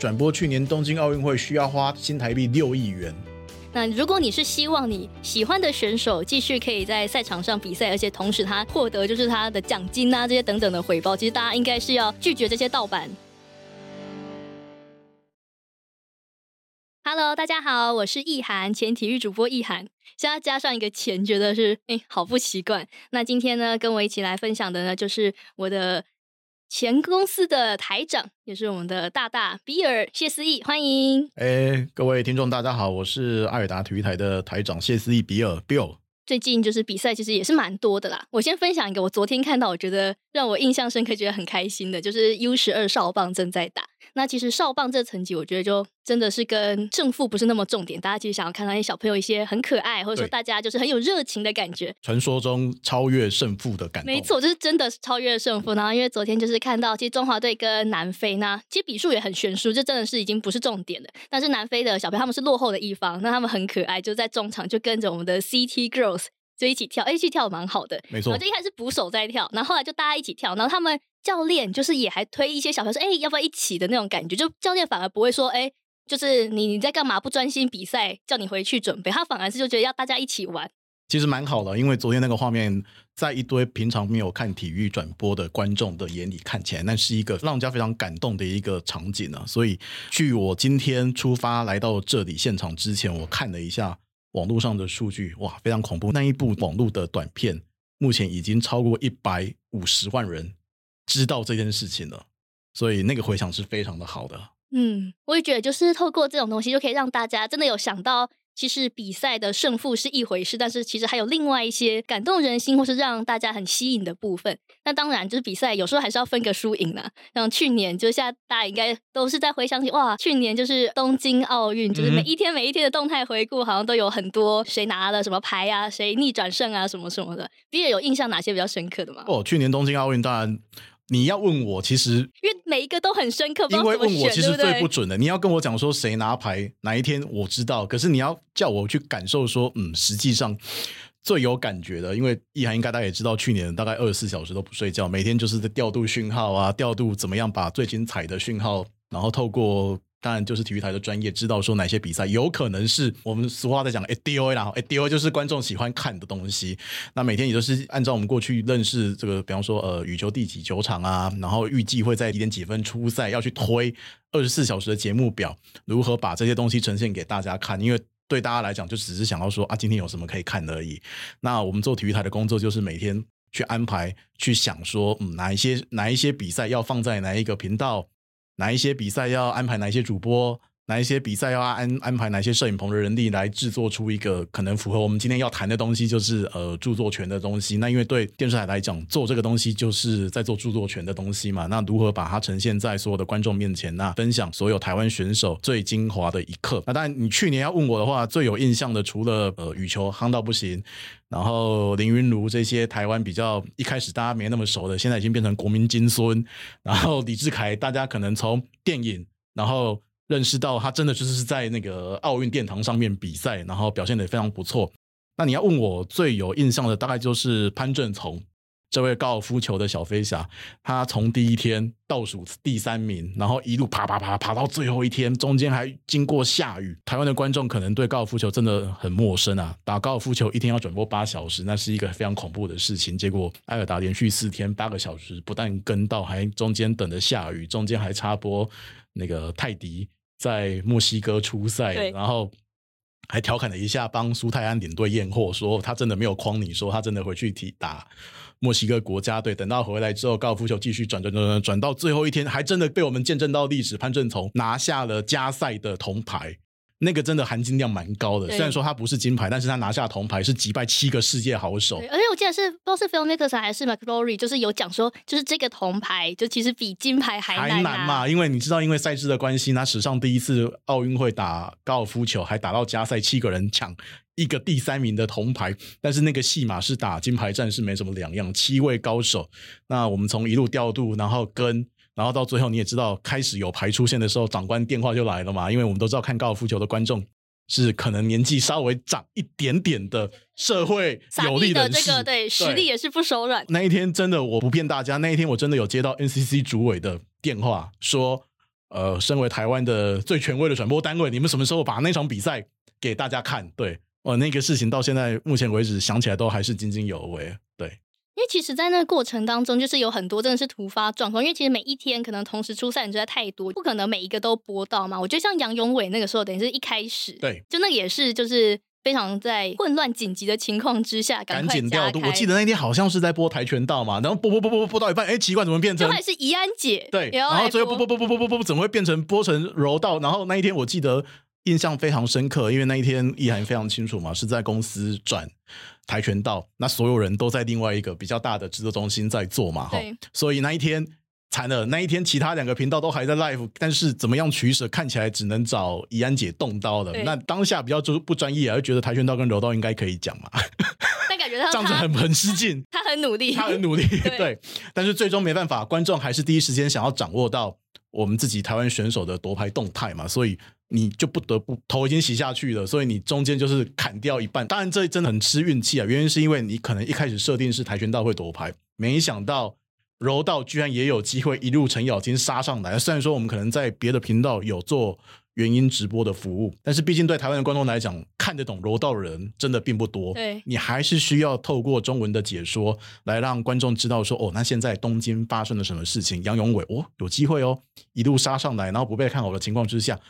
转播去年东京奥运会需要花新台币六亿元。那如果你是希望你喜欢的选手继续可以在赛场上比赛，而且同时他获得就是他的奖金啊这些等等的回报，其实大家应该是要拒绝这些盗版。Hello，大家好，我是易涵，前体育主播易涵。现在加上一个前，觉得是哎，好不习惯。那今天呢，跟我一起来分享的呢，就是我的前公司的台长，也是我们的大大比尔谢思义，欢迎。哎，各位听众，大家好，我是艾尔达体育台的台长谢思义比尔 Bill。最近就是比赛，其实也是蛮多的啦。我先分享一个，我昨天看到，我觉得让我印象深刻，觉得很开心的，就是 U 十二少棒正在打。那其实少棒这层级，我觉得就真的是跟胜负不是那么重点，大家其实想要看到一些小朋友一些很可爱，或者说大家就是很有热情的感觉。传说中超越胜负的感觉，没错，就是真的超越胜负。然后因为昨天就是看到，其实中华队跟南非呢，其实比数也很悬殊，这真的是已经不是重点了。但是南非的小朋友他们是落后的一方，那他们很可爱，就在中场就跟着我们的 CT Girls 就一起跳，一起跳蛮好的，没错。就一开始捕手在跳，然后后来就大家一起跳，然后他们。教练就是也还推一些小朋友说，哎，要不要一起的那种感觉？就教练反而不会说，哎，就是你你在干嘛不专心比赛，叫你回去准备。他反而是就觉得要大家一起玩，其实蛮好的。因为昨天那个画面，在一堆平常没有看体育转播的观众的眼里看起来，那是一个让人家非常感动的一个场景啊。所以，据我今天出发来到这里现场之前，我看了一下网络上的数据，哇，非常恐怖。那一部网络的短片，目前已经超过一百五十万人。知道这件事情了，所以那个回响是非常的好的。嗯，我也觉得，就是透过这种东西，就可以让大家真的有想到，其实比赛的胜负是一回事，但是其实还有另外一些感动人心或是让大家很吸引的部分。那当然，就是比赛有时候还是要分个输赢啦。像去年，就现在大家应该都是在回想起，哇，去年就是东京奥运，就是每一天每一天的动态回顾，好像都有很多谁拿了什么牌啊，谁逆转胜啊，什么什么的。比尔有印象哪些比较深刻的吗？哦，去年东京奥运当然。你要问我，其实因为每一个都很深刻，因为问我其实最不准的。你要跟我讲说谁拿牌哪一天我知道，可是你要叫我去感受说，嗯，实际上最有感觉的，因为易涵应该大家也知道，去年大概二十四小时都不睡觉，每天就是在调度讯号啊，调度怎么样把最精彩的讯号，然后透过。当然，就是体育台的专业知道说哪些比赛有可能是我们俗话在讲 A D O 啦，A D O 就是观众喜欢看的东西。那每天也都是按照我们过去认识这个，比方说呃羽球第几球场啊，然后预计会在几点几分出赛，要去推二十四小时的节目表，如何把这些东西呈现给大家看？因为对大家来讲，就只是想要说啊，今天有什么可以看而已。那我们做体育台的工作，就是每天去安排，去想说，嗯，哪一些哪一些比赛要放在哪一个频道。哪一些比赛要安排哪一些主播？哪一些比赛要安安排哪些摄影棚的人力来制作出一个可能符合我们今天要谈的东西，就是呃著作权的东西。那因为对电视台来讲，做这个东西就是在做著作权的东西嘛。那如何把它呈现在所有的观众面前？那分享所有台湾选手最精华的一刻。那当然，你去年要问我的话，最有印象的除了呃羽球夯到不行，然后林云儒这些台湾比较一开始大家没那么熟的，现在已经变成国民金孙。然后李志凯，大家可能从电影，然后。认识到他真的就是在那个奥运殿堂上面比赛，然后表现的非常不错。那你要问我最有印象的，大概就是潘正从这位高尔夫球的小飞侠。他从第一天倒数第三名，然后一路爬爬爬爬到最后一天，中间还经过下雨。台湾的观众可能对高尔夫球真的很陌生啊！打高尔夫球一天要转播八小时，那是一个非常恐怖的事情。结果埃尔达连续四天八个小时，不但跟到，还中间等着下雨，中间还插播那个泰迪。在墨西哥出赛，然后还调侃了一下，帮苏泰安领队验货，说他真的没有诓你，说他真的回去踢打墨西哥国家队。等到回来之后，高尔夫球继续转转转转，转到最后一天，还真的被我们见证到历史，潘正从拿下了加赛的铜牌。那个真的含金量蛮高的，虽然说他不是金牌，但是他拿下铜牌是击败七个世界好手。而且我记得是不知道是 Phil Mickelson 还是 McLaury，就是有讲说，就是这个铜牌就其实比金牌还还难嘛，因为你知道，因为赛制的关系，那史上第一次奥运会打高尔夫球还打到加赛，七个人抢一个第三名的铜牌，但是那个戏码是打金牌战是没什么两样，七位高手，那我们从一路调度，然后跟。然后到最后你也知道，开始有牌出现的时候，长官电话就来了嘛。因为我们都知道，看高尔夫球的观众是可能年纪稍微长一点点的社会有力的这个对实力也是不手软。那一天真的我不骗大家，那一天我真的有接到 NCC 主委的电话，说呃，身为台湾的最权威的转播单位，你们什么时候把那场比赛给大家看？对，哦，那个事情到现在目前为止想起来都还是津津有味。对，因为其实，在那个过程当中，就是有很多真的是突发状况。因为其实每一天可能同时出赛人实在太多，不可能每一个都播到嘛。我觉得像杨永伟那个时候，等于是一开始，对，就那也是就是。非常在混乱紧急的情况之下，赶紧调度。我记得那天好像是在播跆拳道嘛，然后播播播播播到一半，哎，奇怪，怎么变成？就还是怡安姐对，然后最后播播播播播播播，怎么会变成播成柔道？然后那一天我记得印象非常深刻，因为那一天易涵非常清楚嘛，是在公司转跆拳道，那所有人都在另外一个比较大的制作中心在做嘛，哈，所以那一天。惨了，那一天其他两个频道都还在 live，但是怎么样取舍，看起来只能找怡安姐动刀了。那当下比较就不专业啊，就觉得跆拳道跟柔道应该可以讲嘛。但感觉他 这样子很很失敬，他很努力，他很努力，对。但是最终没办法，观众还是第一时间想要掌握到我们自己台湾选手的夺牌动态嘛，所以你就不得不头已经洗下去了，所以你中间就是砍掉一半。当然这真的很吃运气啊，原因是因为你可能一开始设定是跆拳道会夺牌，没想到。柔道居然也有机会一路程咬金杀上来。虽然说我们可能在别的频道有做原音直播的服务，但是毕竟对台湾的观众来讲，看得懂柔道的人真的并不多。对，你还是需要透过中文的解说来让观众知道说，哦，那现在东京发生了什么事情？杨永伟哦，有机会哦，一路杀上来，然后不被看好的情况之下，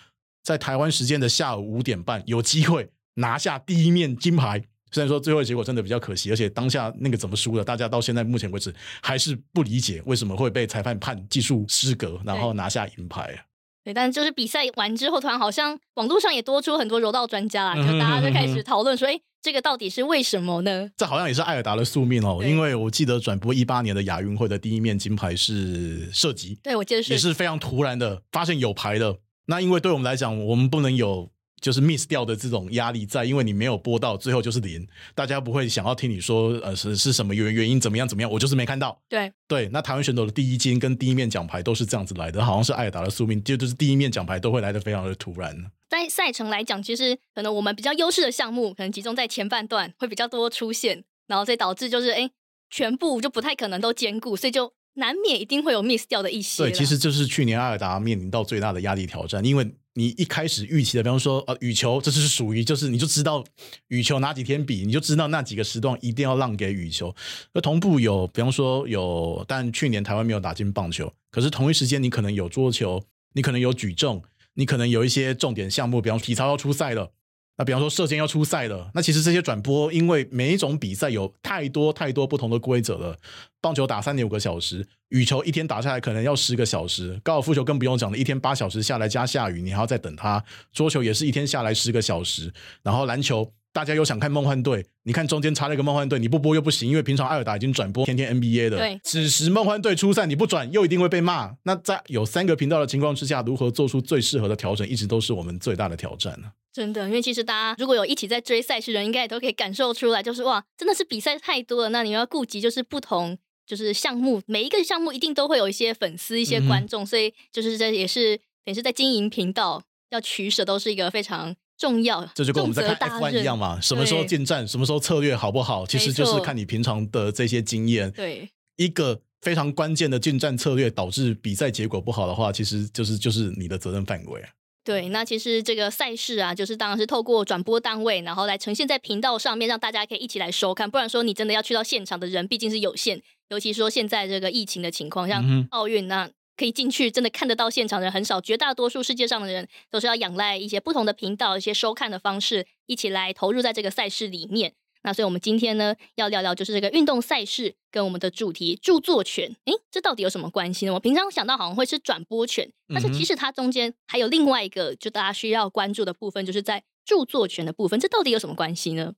在台湾时间的下午五点半，有机会拿下第一面金牌。虽然说最后结果真的比较可惜，而且当下那个怎么输的，大家到现在目前为止还是不理解为什么会被裁判判技术失格，然后拿下银牌。对，但就是比赛完之后，突然好像网络上也多出很多柔道专家啦，就大家就开始讨论说：“哎，这个到底是为什么呢？”这好像也是艾尔达的宿命哦，因为我记得转播一八年的亚运会的第一面金牌是射击，对我记得是也是非常突然的发现有牌的。那因为对我们来讲，我们不能有。就是 miss 掉的这种压力在，因为你没有播到，最后就是零，大家不会想要听你说，呃，是是什么原原因怎么样怎么样，我就是没看到。对对，那台湾选手的第一金跟第一面奖牌都是这样子来的，好像是艾尔达的宿命，就就是第一面奖牌都会来的非常的突然。在赛程来讲，其实可能我们比较优势的项目，可能集中在前半段会比较多出现，然后再导致就是哎，全部就不太可能都兼顾，所以就难免一定会有 miss 掉的一些。对，其实这是去年艾尔达面临到最大的压力挑战，因为。你一开始预期的，比方说，呃，羽球，这是属于，就是你就知道羽球哪几天比，你就知道那几个时段一定要让给羽球。那同步有，比方说有，但去年台湾没有打进棒球，可是同一时间你可能有桌球，你可能有举重，你可能有一些重点项目，比方体操要出赛了。那比方说射箭要出赛了，那其实这些转播，因为每一种比赛有太多太多不同的规则了。棒球打三点五个小时，羽球一天打下来可能要十个小时，高尔夫球更不用讲了，一天八小时下来加下雨，你还要再等它。桌球也是一天下来十个小时，然后篮球大家又想看梦幻队，你看中间插了一个梦幻队，你不播又不行，因为平常艾尔达已经转播天天 NBA 的，对，此时梦幻队出赛你不转又一定会被骂。那在有三个频道的情况之下，如何做出最适合的调整，一直都是我们最大的挑战呢？真的，因为其实大家如果有一起在追赛事的人，应该也都可以感受出来，就是哇，真的是比赛太多了。那你要顾及就是不同就是项目，每一个项目一定都会有一些粉丝、一些观众，所以就是这也是等于是在经营频道要取舍，都是一个非常重要。这就跟我们在看 F1 一样嘛，什么时候进站，什么时候策略好不好，其实就是看你平常的这些经验。对，一个非常关键的进站策略导致比赛结果不好的话，其实就是就是你的责任范围。对，那其实这个赛事啊，就是当然是透过转播单位，然后来呈现在频道上面，让大家可以一起来收看。不然说你真的要去到现场的人，毕竟是有限。尤其说现在这个疫情的情况，像奥运那可以进去，真的看得到现场的人很少。绝大多数世界上的人都是要仰赖一些不同的频道、一些收看的方式，一起来投入在这个赛事里面。那所以，我们今天呢，要聊聊就是这个运动赛事跟我们的主题著作权，诶，这到底有什么关系呢？我平常想到好像会是转播权，但是其实它中间还有另外一个，就大家需要关注的部分，就是在著作权的部分，这到底有什么关系呢？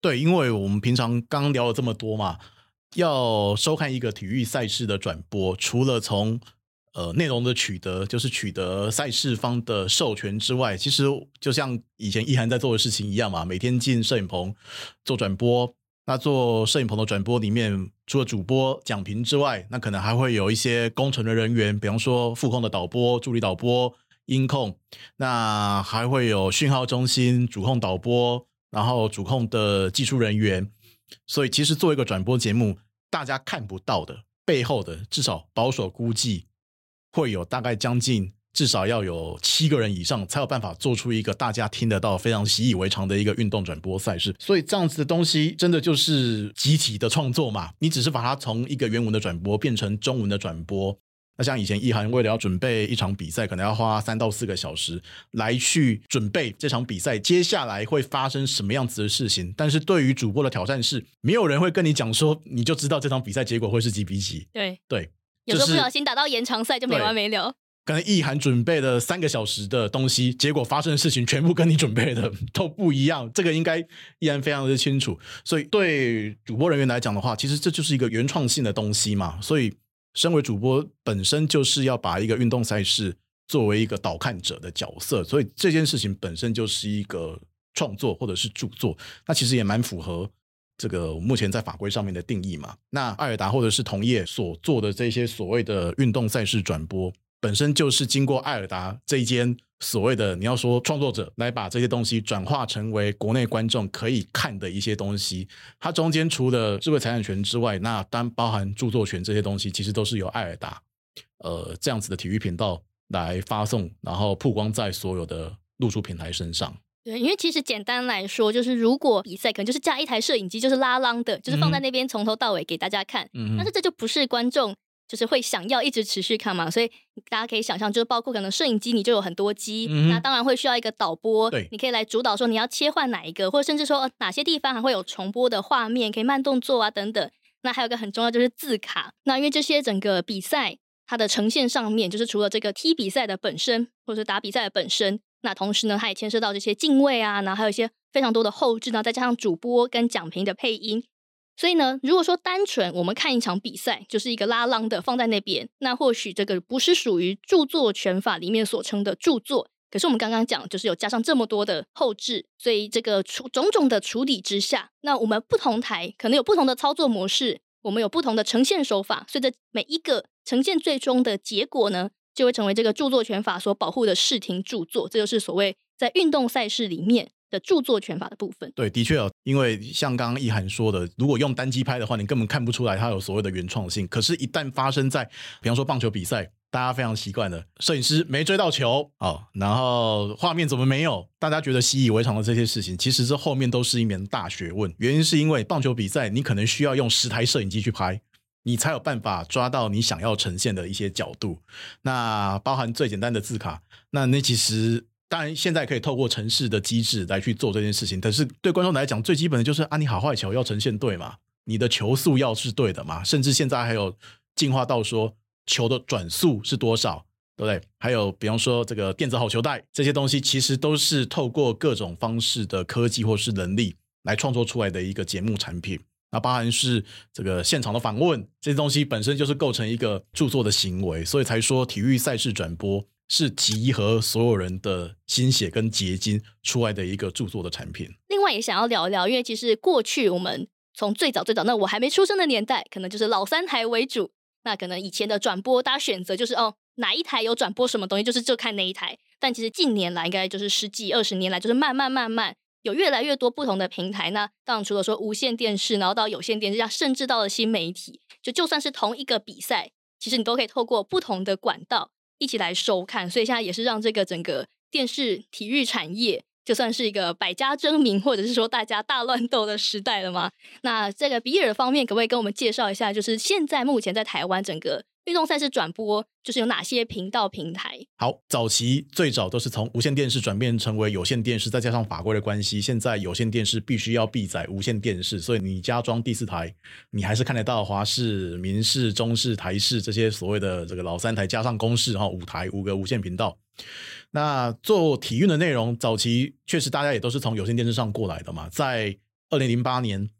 对，因为我们平常刚聊了这么多嘛，要收看一个体育赛事的转播，除了从呃，内容的取得就是取得赛事方的授权之外，其实就像以前易涵在做的事情一样嘛，每天进摄影棚做转播。那做摄影棚的转播里面，除了主播讲评之外，那可能还会有一些工程的人员，比方说副控的导播、助理导播、音控，那还会有讯号中心主控导播，然后主控的技术人员。所以，其实做一个转播节目，大家看不到的背后的，至少保守估计。会有大概将近至少要有七个人以上，才有办法做出一个大家听得到、非常习以为常的一个运动转播赛事。所以这样子的东西，真的就是集体的创作嘛？你只是把它从一个原文的转播变成中文的转播。那像以前易涵为了要准备一场比赛，可能要花三到四个小时来去准备这场比赛，接下来会发生什么样子的事情。但是对于主播的挑战是，没有人会跟你讲说，你就知道这场比赛结果会是几比几。对对，有时候不小心打到延长赛就没完没了。可能意涵准备了三个小时的东西，结果发生的事情全部跟你准备的 都不一样。这个应该依然非常的清楚。所以对主播人员来讲的话，其实这就是一个原创性的东西嘛。所以。身为主播，本身就是要把一个运动赛事作为一个导看者的角色，所以这件事情本身就是一个创作或者是著作。那其实也蛮符合这个目前在法规上面的定义嘛。那艾尔达或者是同业所做的这些所谓的运动赛事转播，本身就是经过艾尔达这一间。所谓的你要说创作者来把这些东西转化成为国内观众可以看的一些东西，它中间除了智慧财产权之外，那单包含著作权这些东西，其实都是由艾尔达呃这样子的体育频道来发送，然后曝光在所有的露出平台身上。对，因为其实简单来说，就是如果比赛可能就是架一台摄影机，就是拉浪的，就是放在那边从头到尾给大家看，但是这就不是观众。就是会想要一直持续看嘛，所以大家可以想象，就是包括可能摄影机你就有很多机，那当然会需要一个导播，你可以来主导说你要切换哪一个，或者甚至说哪些地方还会有重播的画面，可以慢动作啊等等。那还有个很重要就是字卡，那因为这些整个比赛它的呈现上面，就是除了这个踢比赛的本身，或者是打比赛的本身，那同时呢，它也牵涉到这些敬畏啊，然后还有一些非常多的后置呢，再加上主播跟讲评的配音。所以呢，如果说单纯我们看一场比赛，就是一个拉浪的放在那边，那或许这个不是属于著作权法里面所称的著作。可是我们刚刚讲，就是有加上这么多的后置，所以这个处种种的处理之下，那我们不同台可能有不同的操作模式，我们有不同的呈现手法，所以这每一个呈现最终的结果呢，就会成为这个著作权法所保护的视听著作。这就是所谓在运动赛事里面。的著作权法的部分，对，的确哦，因为像刚刚易涵说的，如果用单机拍的话，你根本看不出来它有所谓的原创性。可是，一旦发生在比方说棒球比赛，大家非常习惯的，摄影师没追到球哦，然后画面怎么没有？大家觉得习以为常的这些事情，其实这后面都是一门大学问。原因是因为棒球比赛，你可能需要用十台摄影机去拍，你才有办法抓到你想要呈现的一些角度。那包含最简单的字卡，那那其实。当然，现在可以透过城市的机制来去做这件事情，但是对观众来讲，最基本的就是啊，你好坏球要呈现对嘛，你的球速要是对的嘛，甚至现在还有进化到说球的转速是多少，对不对？还有比方说这个电子好球带这些东西，其实都是透过各种方式的科技或是能力来创作出来的一个节目产品。那包含是这个现场的访问这些东西，本身就是构成一个著作的行为，所以才说体育赛事转播。是集合所有人的心血跟结晶出来的一个著作的产品。另外也想要聊一聊，因为其实过去我们从最早最早，那我还没出生的年代，可能就是老三台为主。那可能以前的转播，大家选择就是哦，哪一台有转播什么东西，就是就看那一台。但其实近年来，应该就是十几二十年来，就是慢慢慢慢有越来越多不同的平台。那当然除了说无线电视，然后到有线电视，甚至到了新媒体，就就算是同一个比赛，其实你都可以透过不同的管道。一起来收看，所以现在也是让这个整个电视体育产业，就算是一个百家争鸣，或者是说大家大乱斗的时代了吗？那这个比尔方面，可不可以跟我们介绍一下，就是现在目前在台湾整个运动赛事转播，就是有哪些频道平台？好，早期最早都是从无线电视转变成为有线电视，再加上法规的关系，现在有线电视必须要闭载无线电视，所以你加装第四台，你还是看得到华视、民视、中视、台视这些所谓的这个老三台，加上公视哈五台五个无线频道。那做体育的内容，早期确实大家也都是从有线电视上过来的嘛，在二零零八年。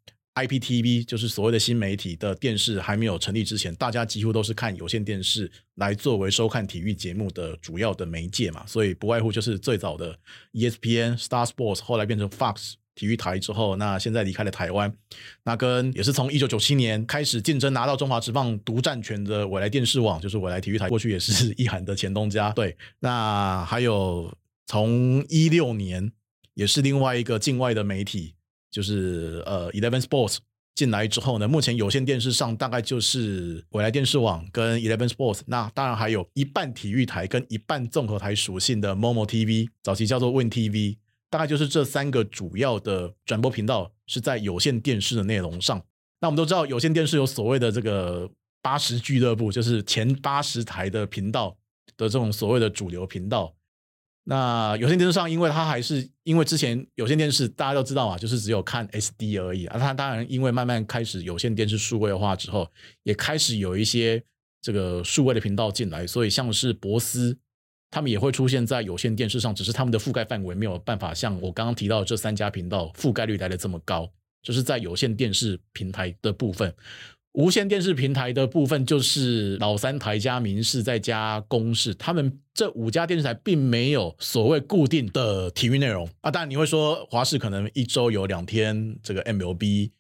IPTV 就是所谓的新媒体的电视还没有成立之前，大家几乎都是看有线电视来作为收看体育节目的主要的媒介嘛，所以不外乎就是最早的 ESPN、Star Sports，后来变成 Fox 体育台之后，那现在离开了台湾，那跟也是从一九九七年开始竞争拿到中华职棒独占权的未来电视网，就是未来体育台，过去也是意涵的前东家，对，那还有从一六年也是另外一个境外的媒体。就是呃，Eleven Sports 进来之后呢，目前有线电视上大概就是未来电视网跟 Eleven Sports，那当然还有一半体育台跟一半综合台属性的 Momo TV，早期叫做 Win TV，大概就是这三个主要的转播频道是在有线电视的内容上。那我们都知道有线电视有所谓的这个八十俱乐部，就是前八十台的频道的这种所谓的主流频道。那有线电视上，因为它还是因为之前有线电视大家都知道嘛，就是只有看 SD 而已啊。它当然因为慢慢开始有线电视数位化之后，也开始有一些这个数位的频道进来，所以像是博斯，他们也会出现在有线电视上，只是他们的覆盖范围没有办法像我刚刚提到这三家频道覆盖率来的这么高，就是在有线电视平台的部分。无线电视平台的部分就是老三台加民视再加公视，他们这五家电视台并没有所谓固定的体育内容啊。当然你会说华视可能一周有两天这个 MLB。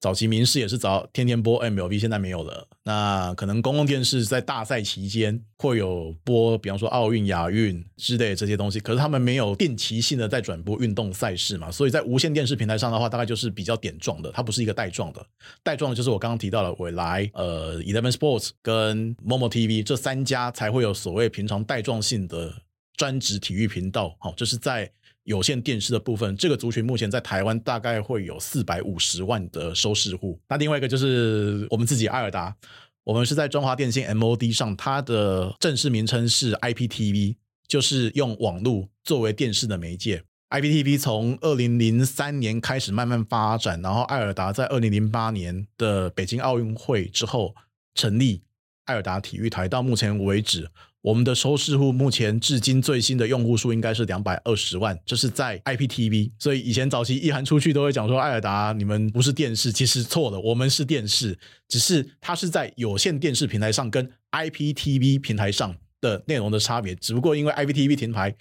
早期民视也是早天天播 MLB，现在没有了。那可能公共电视在大赛期间会有播，比方说奥运、亚运之类这些东西，可是他们没有定期性的在转播运动赛事嘛。所以在无线电视平台上的话，大概就是比较点状的，它不是一个带状的。带状的就是我刚刚提到的未来、呃，Eleven Sports 跟 Momo TV 这三家才会有所谓平常带状性的专职体育频道。好，这是在。有线电视的部分，这个族群目前在台湾大概会有四百五十万的收视户。那另外一个就是我们自己艾尔达，我们是在中华电信 MOD 上，它的正式名称是 IPTV，就是用网络作为电视的媒介。IPTV 从二零零三年开始慢慢发展，然后艾尔达在二零零八年的北京奥运会之后成立艾尔达体育台，到目前为止。我们的收视户目前至今最新的用户数应该是两百二十万，这是在 IPTV。所以以前早期一涵出去都会讲说，艾尔达你们不是电视，其实错了，我们是电视，只是它是在有线电视平台上跟 IPTV 平台上的内容的差别。只不过因为 IPTV 平台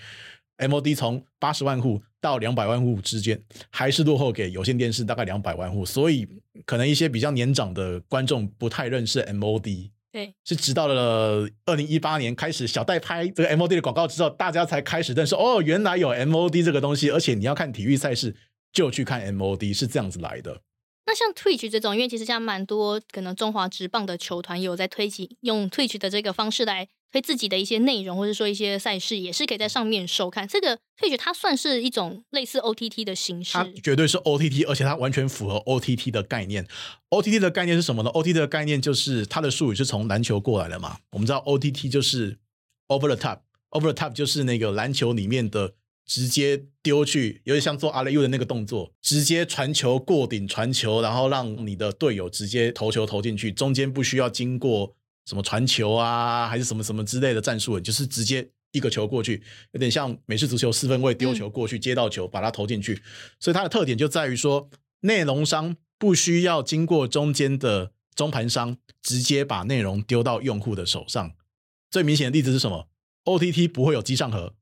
MOD 从八十万户到两百万户之间，还是落后给有线电视大概两百万户，所以可能一些比较年长的观众不太认识 MOD。对，是直到了二零一八年开始小戴拍这个 MOD 的广告之后，大家才开始认识哦，原来有 MOD 这个东西，而且你要看体育赛事就去看 MOD，是这样子来的。那像 Twitch 这种，因为其实像蛮多可能中华职棒的球团有在推起用 Twitch 的这个方式来。推自己的一些内容，或者说一些赛事，也是可以在上面收看。这个退学它算是一种类似 OTT 的形式，它绝对是 OTT，而且它完全符合 OTT 的概念。OTT 的概念是什么呢？OTT 的概念就是它的术语是从篮球过来的嘛。我们知道 OTT 就是 Over the Top，Over the Top 就是那个篮球里面的直接丢去，有点像做阿雷 U 的那个动作，直接传球过顶传球，然后让你的队友直接投球投进去，中间不需要经过。什么传球啊，还是什么什么之类的战术，就是直接一个球过去，有点像美式足球四分卫丢球过去，接到球把它投进去。所以它的特点就在于说，内容商不需要经过中间的中盘商，直接把内容丢到用户的手上。最明显的例子是什么？OTT 不会有机上盒。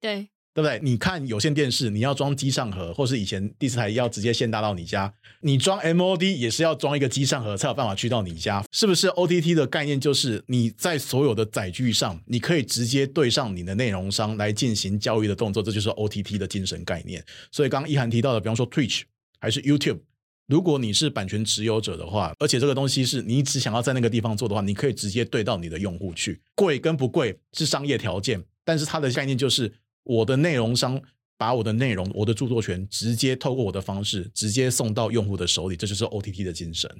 对。对不对？你看有线电视，你要装机上盒，或是以前第四台要直接线搭到你家，你装 MOD 也是要装一个机上盒才有办法去到你家，是不是？OTT 的概念就是你在所有的载具上，你可以直接对上你的内容商来进行交易的动作，这就是 OTT 的精神概念。所以刚刚一涵提到的，比方说 Twitch 还是 YouTube，如果你是版权持有者的话，而且这个东西是你只想要在那个地方做的话，你可以直接对到你的用户去，贵跟不贵是商业条件，但是它的概念就是。我的内容商把我的内容、我的著作权直接透过我的方式直接送到用户的手里，这就是 OTT 的精神。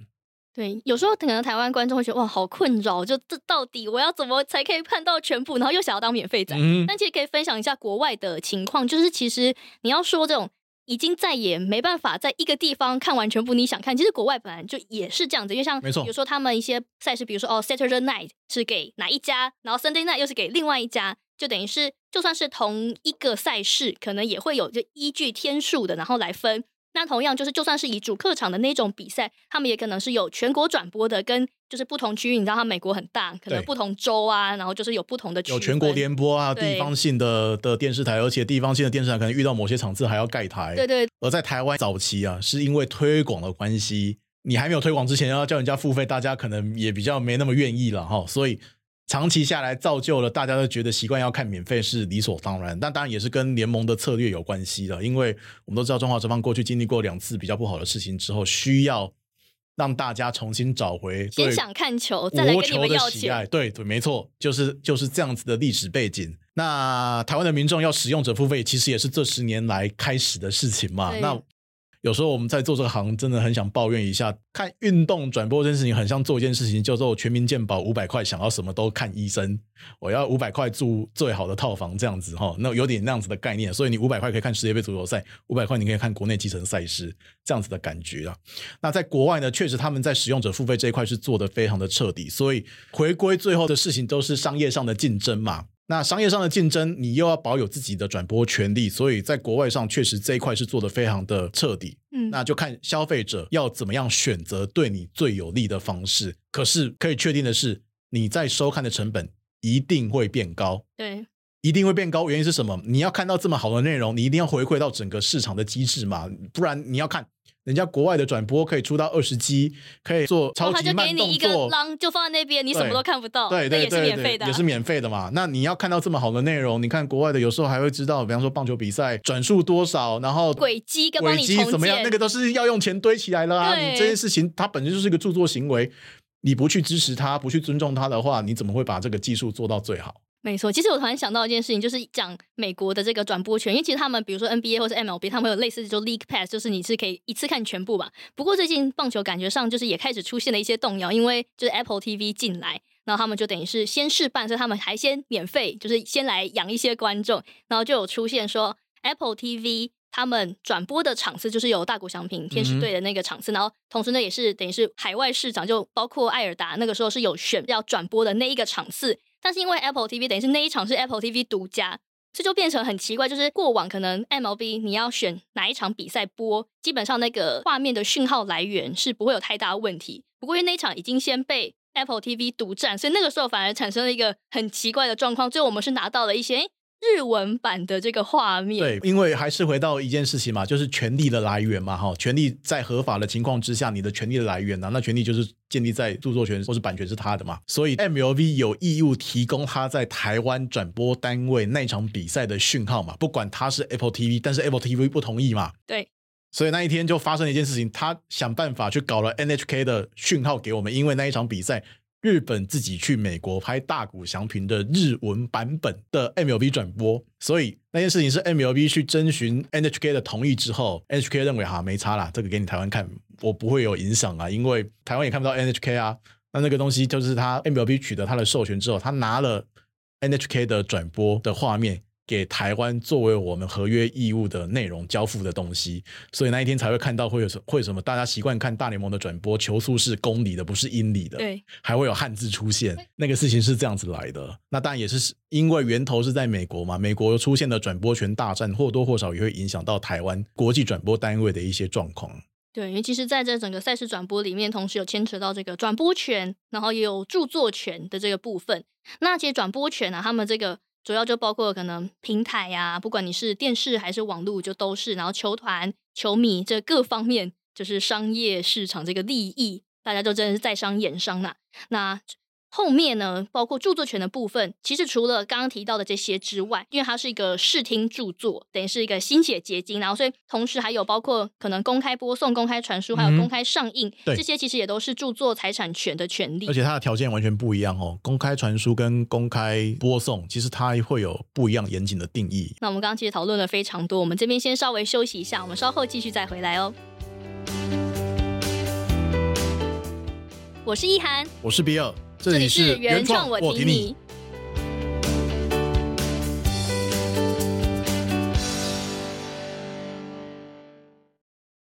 对，有时候可能台湾观众会觉得哇，好困扰，就这到底我要怎么才可以看到全部？然后又想要当免费仔。但其实可以分享一下国外的情况，就是其实你要说这种已经再也没办法在一个地方看完全部你想看，其实国外本来就也是这样子，因为像比如说他们一些赛事，比如说哦，Saturday Night 是给哪一家，然后 Sunday Night 又是给另外一家。就等于是，就算是同一个赛事，可能也会有就依据天数的，然后来分。那同样就是，就算是以主客场的那种比赛，他们也可能是有全国转播的，跟就是不同区域。你知道，它美国很大，可能不同州啊，然后就是有不同的。有全国联播啊，地方性的的电视台，而且地方性的电视台可能遇到某些场次还要盖台。对对。而在台湾早期啊，是因为推广的关系，你还没有推广之前要叫人家付费，大家可能也比较没那么愿意了哈，所以。长期下来，造就了大家都觉得习惯要看免费是理所当然，但当然也是跟联盟的策略有关系的。因为我们都知道中华职棒过去经历过两次比较不好的事情之后，需要让大家重新找回先想看球，再来跟你们要钱。对对，没错，就是就是这样子的历史背景。那台湾的民众要使用者付费，其实也是这十年来开始的事情嘛。那有时候我们在做这个行，真的很想抱怨一下，看运动转播这件事情，很像做一件事情，叫做全民健保五百块，想要什么都看医生，我要五百块住最好的套房这样子哈，那有点那样子的概念。所以你五百块可以看世界杯足球赛，五百块你可以看国内基层赛事这样子的感觉啊。那在国外呢，确实他们在使用者付费这一块是做的非常的彻底，所以回归最后的事情都是商业上的竞争嘛。那商业上的竞争，你又要保有自己的转播权利，所以在国外上确实这一块是做的非常的彻底。嗯，那就看消费者要怎么样选择对你最有利的方式。可是可以确定的是，你在收看的成本一定会变高。对，一定会变高。原因是什么？你要看到这么好的内容，你一定要回馈到整个市场的机制嘛，不然你要看。人家国外的转播可以出到二十 G，可以做超级慢动作，就放在那边，你什么都看不到。对对对，也是免费的，也是免费的嘛。那你要看到这么好的内容，你看国外的有时候还会知道，比方说棒球比赛转速多少，然后轨迹跟轨迹怎么样，那个都是要用钱堆起来了啊。你这件事情它本身就是一个著作行为，你不去支持它，不去尊重它的话，你怎么会把这个技术做到最好？没错，其实我突然想到一件事情，就是讲美国的这个转播权，因为其实他们比如说 NBA 或是 MLB，他们有类似就 League Pass，就是你是可以一次看全部吧。不过最近棒球感觉上就是也开始出现了一些动摇，因为就是 Apple TV 进来，然后他们就等于是先试办，所以他们还先免费，就是先来养一些观众，然后就有出现说 Apple TV 他们转播的场次就是有大谷翔平天使队的那个场次，然后同时呢也是等于是海外市场，就包括艾尔达那个时候是有选要转播的那一个场次。但是因为 Apple TV 等于是那一场是 Apple TV 独家，这就变成很奇怪。就是过往可能 MLB 你要选哪一场比赛播，基本上那个画面的讯号来源是不会有太大问题。不过因为那一场已经先被 Apple TV 独占，所以那个时候反而产生了一个很奇怪的状况。最后我们是拿到了一些。日文版的这个画面，对，因为还是回到一件事情嘛，就是权力的来源嘛，哈，权力在合法的情况之下，你的权利的来源呢，那权利就是建立在著作权或是版权是他的嘛，所以 MLV 有义务提供他在台湾转播单位那场比赛的讯号嘛，不管他是 Apple TV，但是 Apple TV 不同意嘛，对，所以那一天就发生了一件事情，他想办法去搞了 NHK 的讯号给我们，因为那一场比赛。日本自己去美国拍大谷翔平的日文版本的 MLB 转播，所以那件事情是 MLB 去征询 NHK 的同意之后，NHK 认为哈没差啦，这个给你台湾看，我不会有影响啊，因为台湾也看不到 NHK 啊。那那个东西就是他 MLB 取得他的授权之后，他拿了 NHK 的转播的画面。给台湾作为我们合约义务的内容交付的东西，所以那一天才会看到会有什会什么？大家习惯看大联盟的转播，球速是公里的，不是英里的。对，还会有汉字出现，那个事情是这样子来的。那当然也是因为源头是在美国嘛，美国出现的转播权大战，或多或少也会影响到台湾国际转播单位的一些状况。对，因为其实在这整个赛事转播里面，同时有牵扯到这个转播权，然后也有著作权的这个部分。那其实转播权啊，他们这个。主要就包括可能平台呀，不管你是电视还是网络，就都是。然后球团、球迷这各方面，就是商业市场这个利益，大家就真的是在商言商呐。那。后面呢，包括著作权的部分，其实除了刚刚提到的这些之外，因为它是一个视听著作，等于是一个心血结晶，然后所以同时还有包括可能公开播送、公开传输，还有公开上映，这些其实也都是著作财产权的权利。而且它的条件完全不一样哦，公开传输跟公开播送，其实它会有不一样严谨的定义。那我们刚刚其实讨论了非常多，我们这边先稍微休息一下，我们稍后继续再回来哦。我是一涵，我是比尔。这里是原创，我提你。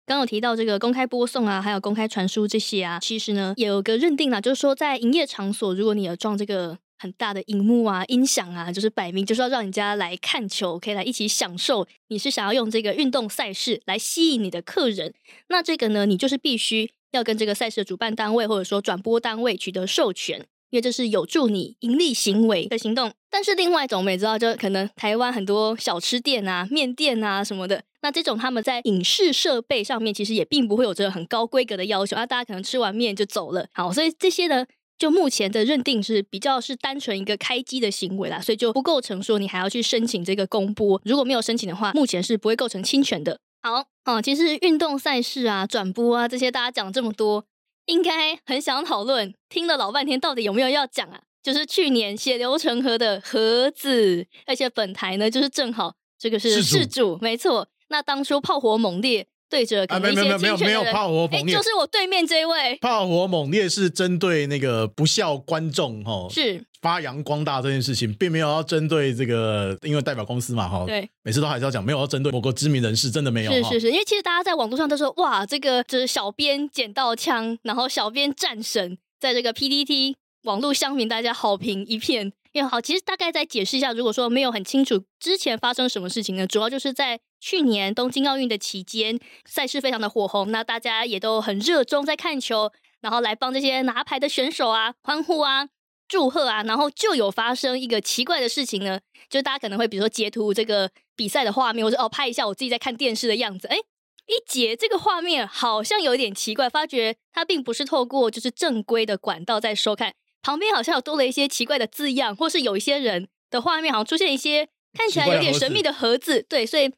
刚有提到这个公开播送啊，还有公开传输这些啊，其实呢也有个认定啊，就是说在营业场所，如果你有装这个很大的荧幕啊、音响啊，就是摆明就是要让人家来看球，可以来一起享受。你是想要用这个运动赛事来吸引你的客人，那这个呢，你就是必须。要跟这个赛事的主办单位或者说转播单位取得授权，因为这是有助你盈利行为的行动。但是另外一种，我们也知道，就可能台湾很多小吃店啊、面店啊什么的，那这种他们在影视设备上面其实也并不会有着很高规格的要求，那大家可能吃完面就走了。好，所以这些呢，就目前的认定是比较是单纯一个开机的行为啦，所以就不构成说你还要去申请这个公播。如果没有申请的话，目前是不会构成侵权的。好，哦，其实运动赛事啊、转播啊这些，大家讲这么多，应该很想讨论，听了老半天，到底有没有要讲啊？就是去年血流成河的盒子，而且本台呢，就是正好这个是事主，没错。那当初炮火猛烈。对着可能一些没有没有炮火猛烈，就是我对面这位。炮火猛烈是针对那个不孝观众哈，是。发扬光大这件事情，并没有要针对这个，因为代表公司嘛哈，对，每次都还是要讲，没有要针对某个知名人士，真的没有，是是是，因为其实大家在网络上都说哇，这个就是小编捡到枪，然后小编战神，在这个 PPT 网络乡民大家好评一片。因为好，其实大概再解释一下，如果说没有很清楚之前发生什么事情呢，主要就是在去年东京奥运的期间，赛事非常的火红，那大家也都很热衷在看球，然后来帮这些拿牌的选手啊欢呼啊、祝贺啊，然后就有发生一个奇怪的事情呢，就是大家可能会比如说截图这个比赛的画面，或者哦拍一下我自己在看电视的样子，哎，一截这个画面好像有点奇怪，发觉它并不是透过就是正规的管道在收看。旁边好像有多了一些奇怪的字样，或是有一些人的画面，好像出现一些看起来有点神秘的盒子。对，所以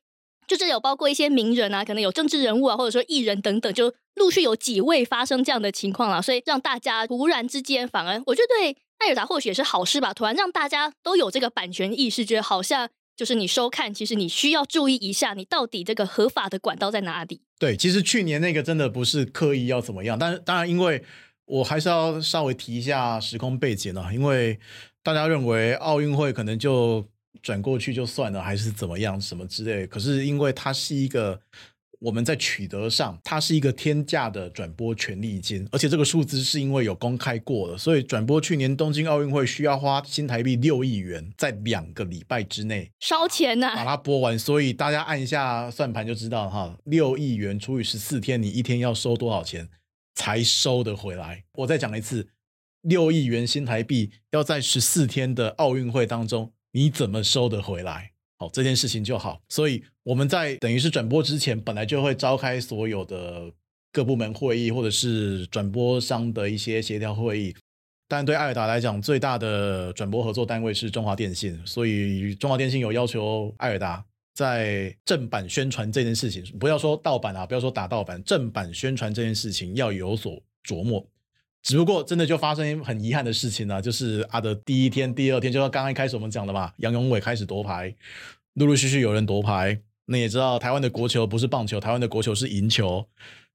就这有包括一些名人啊，可能有政治人物啊，或者说艺人等等，就陆续有几位发生这样的情况了。所以让大家突然之间，反而我觉得对艾尔达或许也是好事吧。突然让大家都有这个版权意识，觉得好像就是你收看，其实你需要注意一下，你到底这个合法的管道在哪里。对，其实去年那个真的不是刻意要怎么样，但是当然因为。我还是要稍微提一下时空背景呢，因为大家认为奥运会可能就转过去就算了，还是怎么样什么之类。可是因为它是一个我们在取得上，它是一个天价的转播权利金，而且这个数字是因为有公开过的，所以转播去年东京奥运会需要花新台币六亿元，在两个礼拜之内烧钱呐，把它播完。所以大家按一下算盘就知道哈，六亿元除以十四天，你一天要收多少钱？才收得回来。我再讲一次，六亿元新台币要在十四天的奥运会当中，你怎么收得回来？好，这件事情就好。所以我们在等于是转播之前，本来就会召开所有的各部门会议，或者是转播商的一些协调会议。但对艾尔达来讲，最大的转播合作单位是中华电信，所以中华电信有要求艾尔达。在正版宣传这件事情，不要说盗版啊，不要说打盗版，正版宣传这件事情要有所琢磨。只不过真的就发生很遗憾的事情呢，就是阿德第一天、第二天，就像刚刚一开始我们讲的嘛，杨永伟开始夺牌，陆陆续续有人夺牌。那也知道台湾的国球不是棒球，台湾的国球是银球，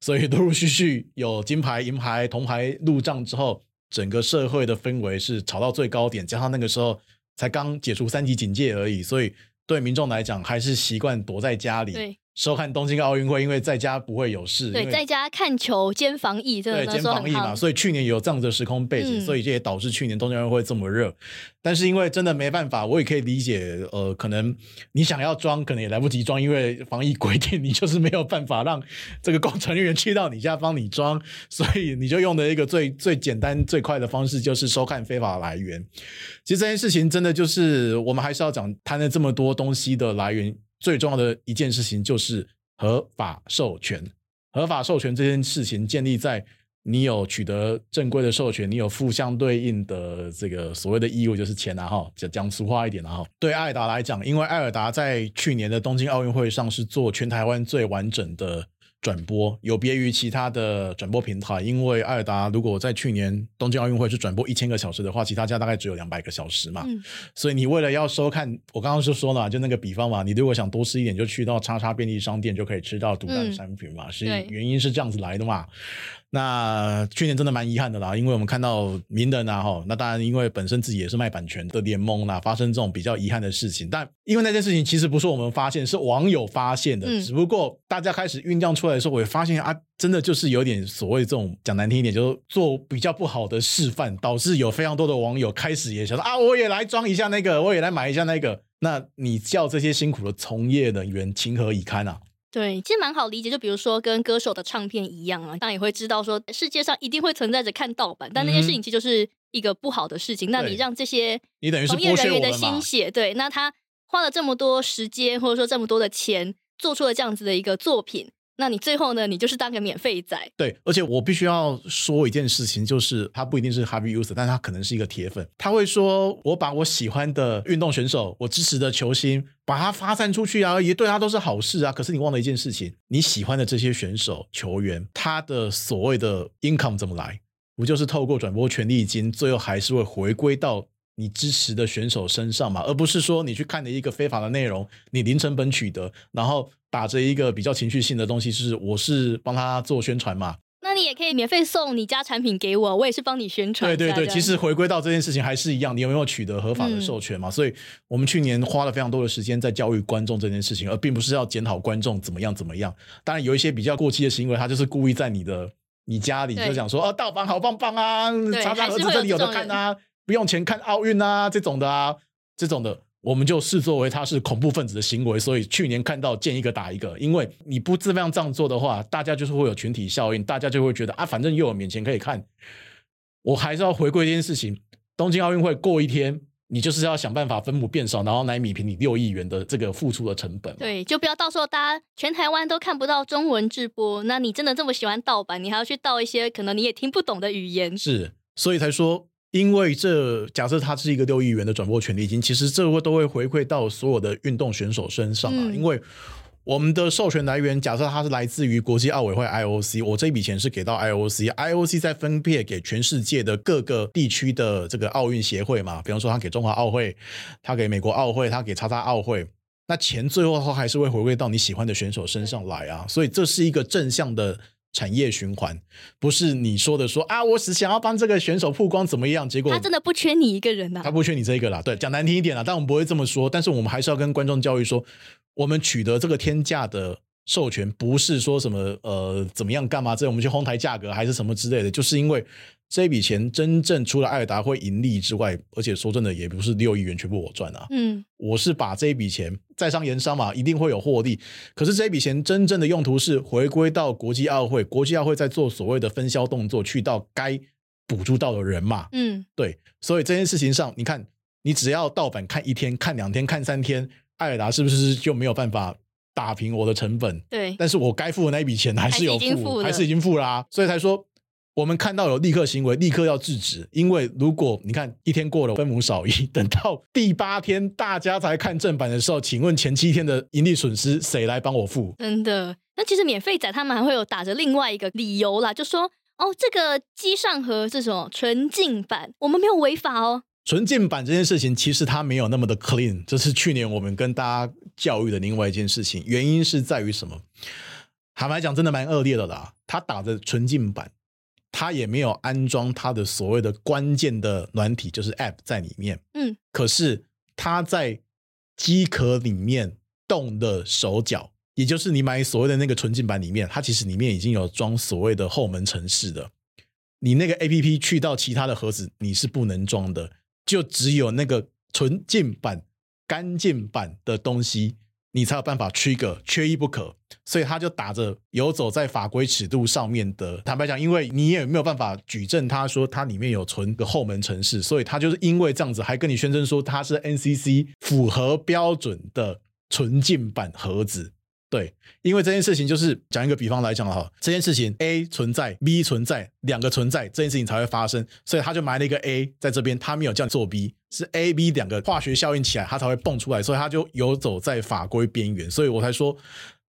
所以陆陆续续有金牌、银牌、铜牌入账之后，整个社会的氛围是炒到最高点，加上那个时候才刚解除三级警戒而已，所以。对民众来讲，还是习惯躲在家里收看东京奥运会，因为在家不会有事。对，在家看球兼防疫，对，兼防疫嘛。所以去年有这样的时空背景，所以这也导致去年东京奥运会这么热。但是因为真的没办法，我也可以理解，呃，可能你想要装，可能也来不及装，因为防疫规定，你就是没有办法让这个工程人员去到你家帮你装，所以你就用的一个最 最简单最快的方式，就是收看非法来源。其实这件事情真的就是我们还是要讲谈了这么多东西的来源，最重要的一件事情就是合法授权。合法授权这件事情建立在。你有取得正规的授权，你有负相对应的这个所谓的义务，就是钱啊哈，讲讲俗话一点啊哈。对艾尔达来讲，因为艾尔达在去年的东京奥运会上是做全台湾最完整的。转播有别于其他的转播平台，因为艾尔达如果在去年东京奥运会是转播一千个小时的话，其他家大概只有两百个小时嘛。所以你为了要收看，我刚刚就说了，就那个比方嘛，你如果想多吃一点，就去到叉叉便利商店就可以吃到独占商品嘛。是原因是这样子来的嘛？那去年真的蛮遗憾的啦，因为我们看到名人啊哈，那当然因为本身自己也是卖版权的联盟啦，发生这种比较遗憾的事情。但因为那件事情其实不是我们发现，是网友发现的，只不过大家开始酝酿出来的时候，我也发现啊，真的就是有点所谓这种讲难听一点，就是做比较不好的示范，导致有非常多的网友开始也想说啊，我也来装一下那个，我也来买一下那个。那你叫这些辛苦的从业人员情何以堪啊？对，其实蛮好理解，就比如说跟歌手的唱片一样啊，当然也会知道说世界上一定会存在着看盗版，但那件事情其实就是一个不好的事情。那你让这些你等于是从业人员的心血，对，那他花了这么多时间或者说这么多的钱做出了这样子的一个作品，那你最后呢，你就是当个免费仔。对，而且我必须要说一件事情，就是他不一定是 heavy user，但他可能是一个铁粉。他会说：“我把我喜欢的运动选手，我支持的球星，把它发散出去啊，也对他都是好事啊。”可是你忘了一件事情，你喜欢的这些选手、球员，他的所谓的 income 怎么来？不就是透过转播权利金，最后还是会回归到你支持的选手身上嘛？而不是说你去看的一个非法的内容，你零成本取得，然后。打着一个比较情绪性的东西，是我是帮他做宣传嘛？那你也可以免费送你家产品给我，我也是帮你宣传。对对对，其实回归到这件事情还是一样，你有没有取得合法的授权嘛？所以我们去年花了非常多的时间在教育观众这件事情，而并不是要检讨观众怎么样怎么样。当然有一些比较过期的行为，他就是故意在你的你家里就讲说哦，盗版好棒棒啊，查查儿子这里有的看啊，不用钱看奥运啊这种的啊，这种的。我们就视作为他是恐怖分子的行为，所以去年看到见一个打一个，因为你不自量这样做的话，大家就是会有群体效应，大家就会觉得啊，反正又有免钱可以看，我还是要回归一件事情。东京奥运会过一天，你就是要想办法分母变少，然后来米平你六亿元的这个付出的成本。对，就不要到时候大家全台湾都看不到中文直播，那你真的这么喜欢盗版，你还要去盗一些可能你也听不懂的语言。是，所以才说。因为这假设它是一个六亿元的转播权利金，其实这会都会回馈到所有的运动选手身上啊。因为我们的授权来源，假设它是来自于国际奥委会 IOC，我这笔钱是给到 IOC，IOC 再分配给全世界的各个地区的这个奥运协会嘛。比方说，他给中华奥会，他给美国奥会，他给叉叉奥会，那钱最后还是会回归到你喜欢的选手身上来啊。所以这是一个正向的。产业循环不是你说的说啊，我只想要帮这个选手曝光怎么样？结果他真的不缺你一个人呐，他不缺你这一个啦。对，讲难听一点啦，但我们不会这么说。但是我们还是要跟观众教育说，我们取得这个天价的。授权不是说什么呃怎么样干嘛，这我们去哄抬价格还是什么之类的，就是因为这笔钱真正除了艾尔达会盈利之外，而且说真的也不是六亿元全部我赚啊，嗯，我是把这一笔钱在商言商嘛，一定会有获利。可是这一笔钱真正的用途是回归到国际奥会，国际奥会在做所谓的分销动作，去到该补助到的人嘛，嗯，对，所以这件事情上，你看你只要盗版看一天、看两天、看三天，艾尔达是不是就没有办法？打平我的成本，对，但是我该付的那一笔钱还是有付，还是已经付啦，所以才说我们看到有立刻行为，立刻要制止，因为如果你看一天过了分母少一，等到第八天大家才看正版的时候，请问前七天的盈利损失谁来帮我付？真的，那其实免费仔他们还会有打着另外一个理由啦，就说哦，这个机上盒是什么纯净版，我们没有违法哦。纯净版这件事情其实它没有那么的 clean，这是去年我们跟大家教育的另外一件事情。原因是在于什么？坦白讲，真的蛮恶劣的啦。他打着纯净版，他也没有安装它的所谓的关键的软体，就是 app 在里面。嗯，可是它在机壳里面动的手脚，也就是你买所谓的那个纯净版里面，它其实里面已经有装所谓的后门程式的。你那个 app 去到其他的盒子，你是不能装的。就只有那个纯净版、干净版的东西，你才有办法 trigger，缺一不可。所以他就打着游走在法规尺度上面的。坦白讲，因为你也没有办法举证，他说他里面有存个后门城市，所以他就是因为这样子，还跟你宣称说他是 NCC 符合标准的纯净版盒子。对，因为这件事情就是讲一个比方来讲哈，这件事情 A 存在，B 存在，两个存在，这件事情才会发生，所以他就埋了一个 A 在这边，他没有这样做 B，是 A、B 两个化学效应起来，它才会蹦出来，所以他就游走在法规边缘，所以我才说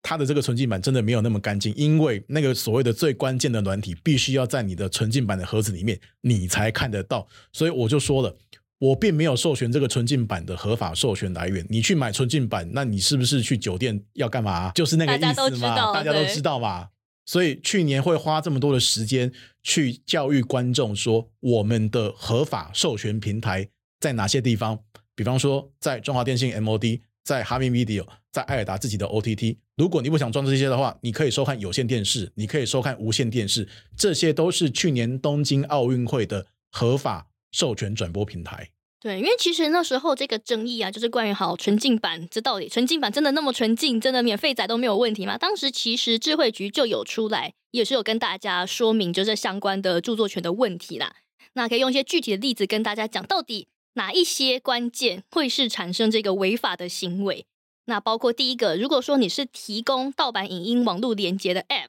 他的这个纯净版真的没有那么干净，因为那个所谓的最关键的软体必须要在你的纯净版的盒子里面，你才看得到，所以我就说了。我并没有授权这个纯净版的合法授权来源。你去买纯净版，那你是不是去酒店要干嘛？就是那个意思嘛，大家都知道嘛。所以去年会花这么多的时间去教育观众，说我们的合法授权平台在哪些地方？比方说，在中华电信 MOD，在哈密 Video，在艾尔达自己的 OTT。如果你不想装这些的话，你可以收看有线电视，你可以收看无线电视，这些都是去年东京奥运会的合法。授权转播平台，对，因为其实那时候这个争议啊，就是关于好纯净版，这到底纯净版真的那么纯净，真的免费载都没有问题吗？当时其实智慧局就有出来，也是有跟大家说明，就是相关的著作权的问题啦。那可以用一些具体的例子跟大家讲，到底哪一些关键会是产生这个违法的行为？那包括第一个，如果说你是提供盗版影音网络连接的 App，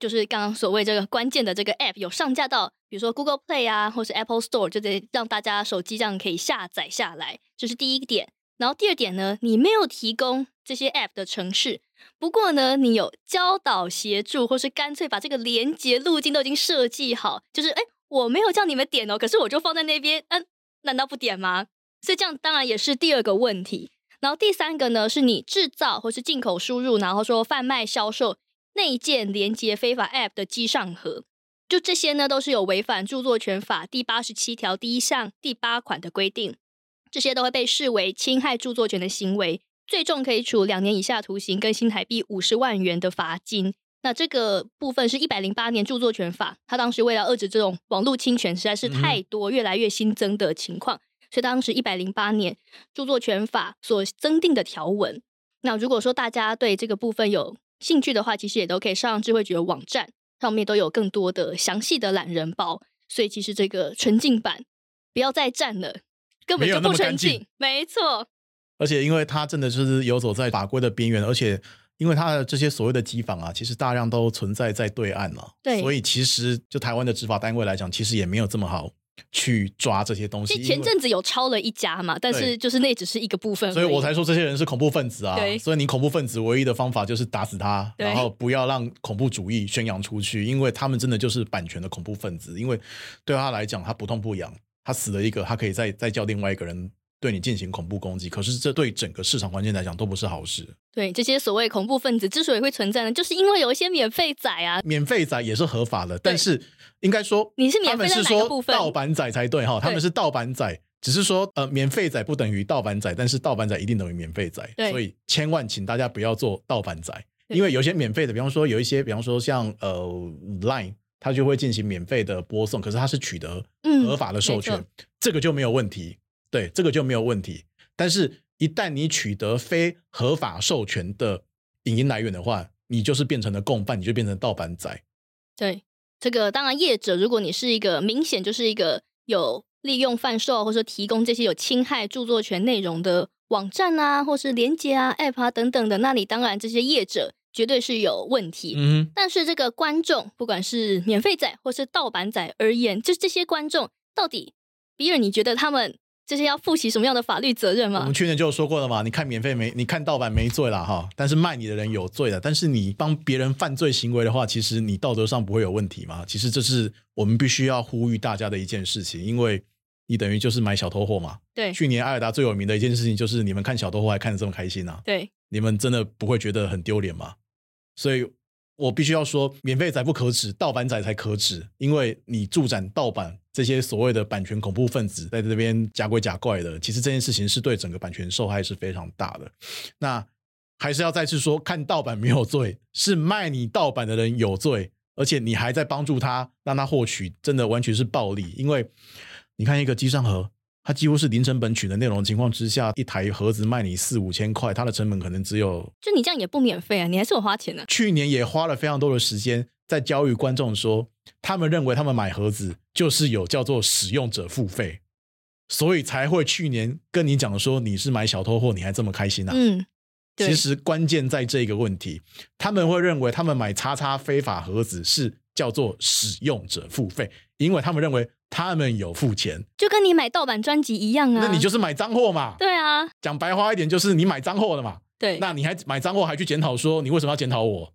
就是刚刚所谓这个关键的这个 App 有上架到，比如说 Google Play 啊，或是 Apple Store，就得让大家手机这样可以下载下来，这是第一点。然后第二点呢，你没有提供这些 App 的城市，不过呢，你有教导协助，或是干脆把这个连接路径都已经设计好，就是哎，我没有叫你们点哦，可是我就放在那边，嗯，难道不点吗？所以这样当然也是第二个问题。然后第三个呢，是你制造或是进口输入，然后说贩卖销售内建连接非法 App 的机上盒，就这些呢，都是有违反著作权法第八十七条第一项第八款的规定。这些都会被视为侵害著作权的行为，最重可以处两年以下徒刑跟新台币五十万元的罚金。那这个部分是一百零八年著作权法，他当时为了遏制这种网络侵权实在是太多、越来越新增的情况，所以当时一百零八年著作权法所增订的条文。那如果说大家对这个部分有兴趣的话，其实也都可以上智慧局的网站，上面都有更多的详细的懒人包。所以其实这个纯净版不要再占了。根本就不纯净，没错。而且，因为它真的就是游走在法规的边缘，而且因为它的这些所谓的机房啊，其实大量都存在在对岸了。对，所以其实就台湾的执法单位来讲，其实也没有这么好去抓这些东西。前阵子有抄了一家嘛，但是就是那只是一个部分，所以我才说这些人是恐怖分子啊。对，所以你恐怖分子唯一的方法就是打死他，然后不要让恐怖主义宣扬出去，因为他们真的就是版权的恐怖分子。因为对他来讲，他不痛不痒。他死了一个，他可以再再叫另外一个人对你进行恐怖攻击，可是这对整个市场环境来讲都不是好事。对这些所谓恐怖分子之所以会存在呢，就是因为有一些免费仔啊，免费仔也是合法的，但是应该说你是免费是说盗版仔才对哈，他们是盗版仔，只是说呃免费仔不等于盗版仔，但是盗版仔一定等于免费仔，所以千万请大家不要做盗版仔，因为有些免费的，比方说有一些，比方说像呃 Line。它就会进行免费的播送，可是它是取得合法的授权，这个就没有问题。对，这个就没有问题。但是，一旦你取得非合法授权的影音来源的话，你就是变成了共犯，你就变成盗版仔。对，这个当然，业者如果你是一个明显就是一个有利用贩售或者说提供这些有侵害著作权内容的网站啊，或是连接啊、App 啊等等的，那你当然这些业者。绝对是有问题，嗯，但是这个观众，不管是免费仔或是盗版仔而言，就是这些观众到底，比尔，你觉得他们这些要负起什么样的法律责任吗？我们去年就有说过了嘛，你看免费没，你看盗版没罪了哈，但是卖你的人有罪了。但是你帮别人犯罪行为的话，其实你道德上不会有问题吗？其实这是我们必须要呼吁大家的一件事情，因为你等于就是买小偷货嘛。对，去年艾尔达最有名的一件事情就是你们看小偷货还看得这么开心啊？对。你们真的不会觉得很丢脸吗？所以我必须要说，免费仔不可耻，盗版仔才可耻。因为你助展盗版这些所谓的版权恐怖分子在这边假鬼假怪的，其实这件事情是对整个版权受害是非常大的。那还是要再次说，看盗版没有罪，是卖你盗版的人有罪，而且你还在帮助他，让他获取，真的完全是暴利。因为你看一个机上盒。它几乎是零成本取的内容情况之下，一台盒子卖你四五千块，它的成本可能只有……就你这样也不免费啊，你还是有花钱的。去年也花了非常多的时间在教育观众，说他们认为他们买盒子就是有叫做使用者付费，所以才会去年跟你讲说你是买小偷货，你还这么开心啊？嗯，其实关键在这个问题，他们会认为他们买叉叉非法盒子是叫做使用者付费，因为他们认为。他们有付钱，就跟你买盗版专辑一样啊。那你就是买脏货嘛。对啊，讲白话一点，就是你买脏货的嘛。对，那你还买脏货，还去检讨说你为什么要检讨我？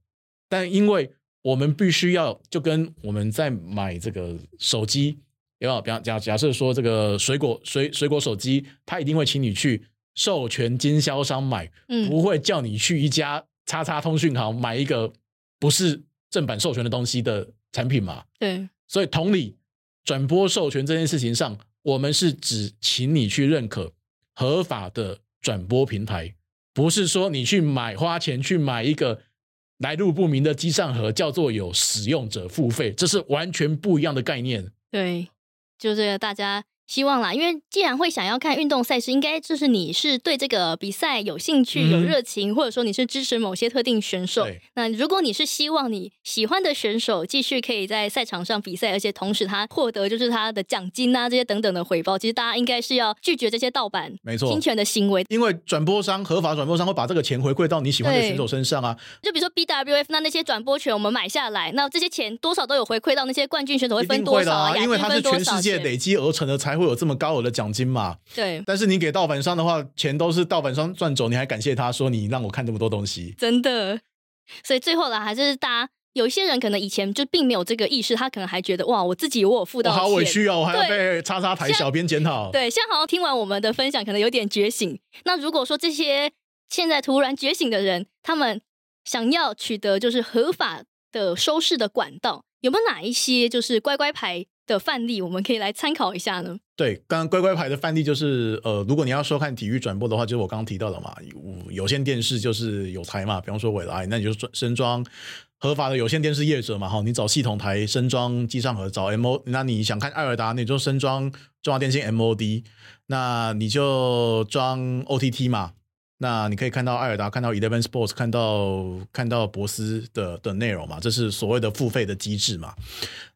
但因为我们必须要，就跟我们在买这个手机，有比方假假设说这个水果水水果手机，他一定会请你去授权经销商买，不会叫你去一家叉叉通讯行买一个不是正版授权的东西的产品嘛。对，所以同理。转播授权这件事情上，我们是只请你去认可合法的转播平台，不是说你去买花钱去买一个来路不明的机上盒，叫做有使用者付费，这是完全不一样的概念。对，就是大家希望啦，因为既然会想要看运动赛事，应该就是你是对这个比赛有兴趣、有热情，或者说你是支持某些特定选手。那如果你是希望你喜欢的选手继续可以在赛场上比赛，而且同时他获得就是他的奖金啊这些等等的回报，其实大家应该是要拒绝这些盗版、没错侵权的行为。因为转播商合法转播商会把这个钱回馈到你喜欢的选手身上啊。就比如说 BWF，那那些转播权我们买下来，那这些钱多少都有回馈到那些冠军选手会分多少啊？因为它是全世界累积而成的，才会有这么高额的。奖金嘛，对。但是你给盗版商的话，钱都是盗版商赚走，你还感谢他说你让我看这么多东西，真的。所以最后啦，还是大家有一些人可能以前就并没有这个意识，他可能还觉得哇，我自己我有付到，好委屈哦，我还要被叉叉台小编检讨。对，现在好像听完我们的分享，可能有点觉醒。那如果说这些现在突然觉醒的人，他们想要取得就是合法的收视的管道，有没有哪一些就是乖乖牌？的范例，我们可以来参考一下呢。对，刚刚乖乖牌的范例就是，呃，如果你要收看体育转播的话，就是我刚刚提到的嘛，有线电视就是有台嘛，比方说未来，那你就装升装合法的有线电视业者嘛，哈，你找系统台升装机上盒，找 M O，那你想看艾尔达，你就升装中华电信 M O D，那你就装 O T T 嘛。那你可以看到艾尔达，看到 Eleven Sports，看到看到博斯的的内容嘛？这是所谓的付费的机制嘛？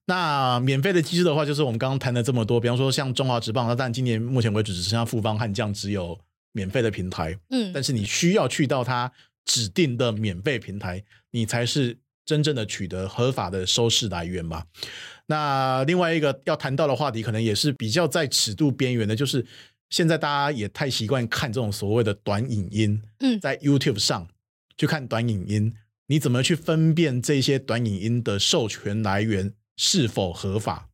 那免费的机制的话，就是我们刚刚谈了这么多，比方说像中华职棒，那但今年目前为止只剩下富邦悍将只有免费的平台，嗯，但是你需要去到它指定的免费平台，你才是真正的取得合法的收视来源嘛？那另外一个要谈到的话题，可能也是比较在尺度边缘的，就是。现在大家也太习惯看这种所谓的短影音，嗯，在 YouTube 上去看短影音，你怎么去分辨这些短影音的授权来源是否合法？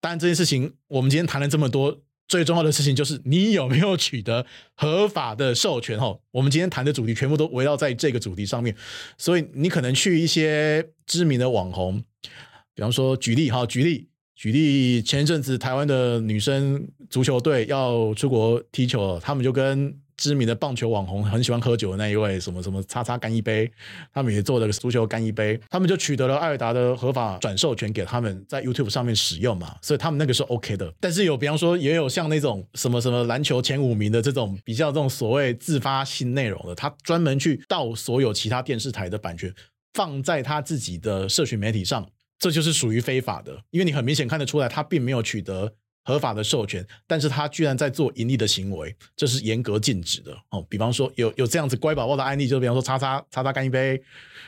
当然，这件事情我们今天谈了这么多，最重要的事情就是你有没有取得合法的授权？哈，我们今天谈的主题全部都围绕在这个主题上面，所以你可能去一些知名的网红，比方说举例哈，举例。举例，前一阵子台湾的女生足球队要出国踢球，他们就跟知名的棒球网红很喜欢喝酒的那一位什么什么叉叉干一杯，他们也做了个足球干一杯，他们就取得了艾尔达的合法转授权给他们在 YouTube 上面使用嘛，所以他们那个是 OK 的。但是有比方说也有像那种什么什么篮球前五名的这种比较这种所谓自发性内容的，他专门去盗所有其他电视台的版权，放在他自己的社群媒体上。这就是属于非法的，因为你很明显看得出来，他并没有取得合法的授权，但是他居然在做盈利的行为，这是严格禁止的哦。比方说，有有这样子乖宝宝的案例，就比方说，叉叉叉叉干一杯，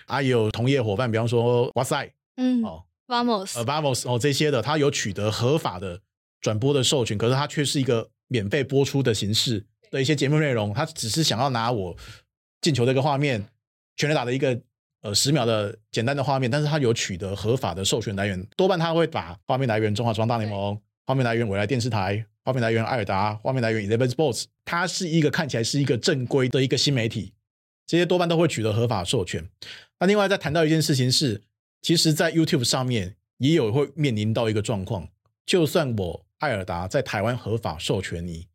啊，有同业伙伴，比方说，哇塞，嗯，哦，Vamos，呃，Vamos，哦，这些的，他有取得合法的转播的授权，可是他却是一个免费播出的形式的一些节目内容，他只是想要拿我进球的一个画面，全垒打的一个。呃，十秒的简单的画面，但是它有取得合法的授权来源，多半它会把画面来源中华装大联盟，画面来源未来电视台，画面来源艾尔达，画面来源 Eleven Sports，它是一个看起来是一个正规的一个新媒体，这些多半都会取得合法授权。那另外再谈到一件事情是，其实，在 YouTube 上面也有会面临到一个状况，就算我艾尔达在台湾合法授权你，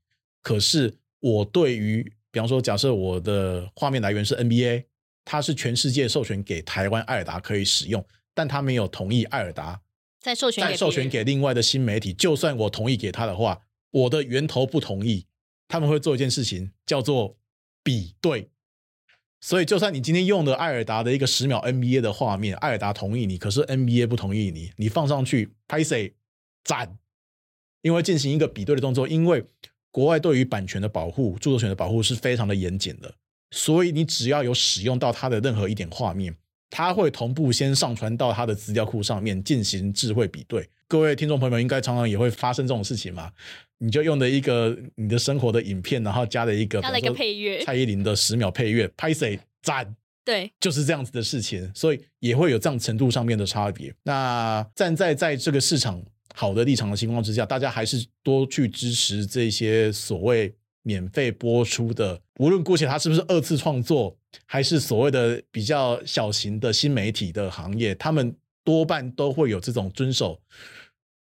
可是我对于，比方说，假设我的画面来源是 NBA。它是全世界授权给台湾艾尔达可以使用，但他没有同意艾尔达再授权再授权给另外的新媒体。就算我同意给他的话，我的源头不同意，他们会做一件事情叫做比对。所以，就算你今天用的艾尔达的一个十秒 NBA 的画面，艾尔达同意你，可是 NBA 不同意你，你放上去拍谁赞？因为进行一个比对的动作，因为国外对于版权的保护、著作权的保护是非常的严谨的。所以你只要有使用到它的任何一点画面，它会同步先上传到它的资料库上面进行智慧比对。各位听众朋友们应该常常也会发生这种事情嘛？你就用的一个你的生活的影片，然后加了一个加了一个配乐，蔡依林的十秒配乐，拍谁赞？对，就是这样子的事情，所以也会有这样程度上面的差别。那站在在这个市场好的立场的情况之下，大家还是多去支持这些所谓。免费播出的，无论姑且它是不是二次创作，还是所谓的比较小型的新媒体的行业，他们多半都会有这种遵守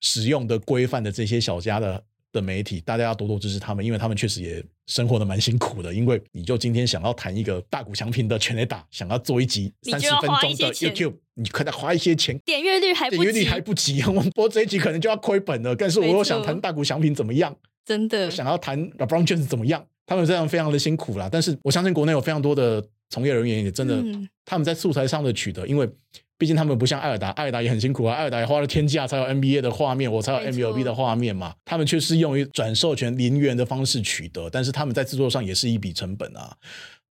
使用的规范的这些小家的的媒体，大家要多多支持他们，因为他们确实也生活的蛮辛苦的。因为你就今天想要谈一个大股强平的全垒打，想要做一集三十分钟的 YouTube，你可能花一些钱，点阅率还点阅率还不及，我们播这一集可能就要亏本了。但是我又想谈大股强平怎么样？真的想要谈 LeBron James 怎么样？他们这样非常的辛苦啦。但是我相信国内有非常多的从业人员也真的，他们在素材上的取得，因为。毕竟他们不像艾尔达，艾尔达也很辛苦啊，艾尔达也花了天价才有 NBA 的画面，我才有 MLB 的画面嘛。他们却是用于转授权零元的方式取得，但是他们在制作上也是一笔成本啊。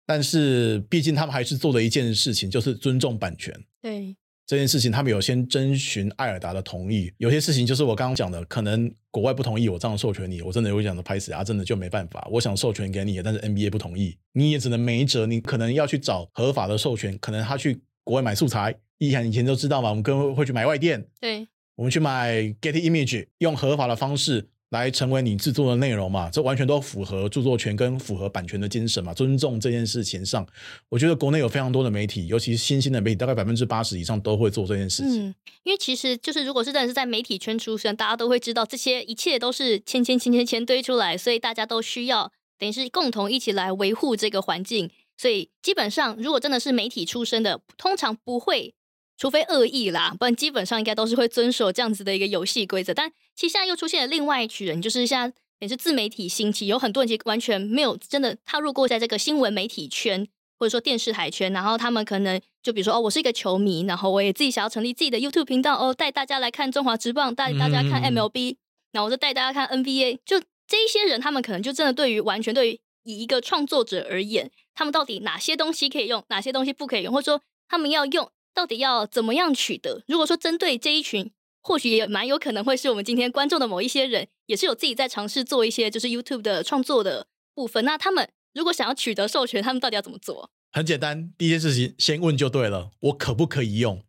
但是毕竟他们还是做了一件事情，就是尊重版权。对这件事情，他们有先征询艾尔达的同意。有些事情就是我刚刚讲的，可能国外不同意我这样授权你，我真的会讲的拍死啊，真的就没办法。我想授权给你，但是 NBA 不同意，你也只能没辙。你可能要去找合法的授权，可能他去国外买素材。易涵以前都知道嘛，我们跟会去买外电，对，我们去买 Getty Image，用合法的方式来成为你制作的内容嘛，这完全都符合著作权跟符合版权的精神嘛，尊重这件事情上，我觉得国内有非常多的媒体，尤其是新兴的媒体，大概百分之八十以上都会做这件事情。嗯，因为其实就是如果是真的是在媒体圈出身，大家都会知道这些一切都是千千千千千堆出来，所以大家都需要等于是共同一起来维护这个环境，所以基本上如果真的是媒体出身的，通常不会。除非恶意啦，不然基本上应该都是会遵守这样子的一个游戏规则。但其实现在又出现了另外一群人，就是像也是自媒体兴起，有很多人其实完全没有真的踏入过在这个新闻媒体圈或者说电视台圈，然后他们可能就比如说哦，我是一个球迷，然后我也自己想要成立自己的 YouTube 频道哦，带大家来看中华职棒，带大家看 MLB，然后我就带大家看 NBA。就这一些人，他们可能就真的对于完全对于以一个创作者而言，他们到底哪些东西可以用，哪些东西不可以用，或者说他们要用。到底要怎么样取得？如果说针对这一群，或许也蛮有可能会是我们今天观众的某一些人，也是有自己在尝试做一些就是 YouTube 的创作的部分。那他们如果想要取得授权，他们到底要怎么做？很简单，第一件事情先问就对了，我可不可以用？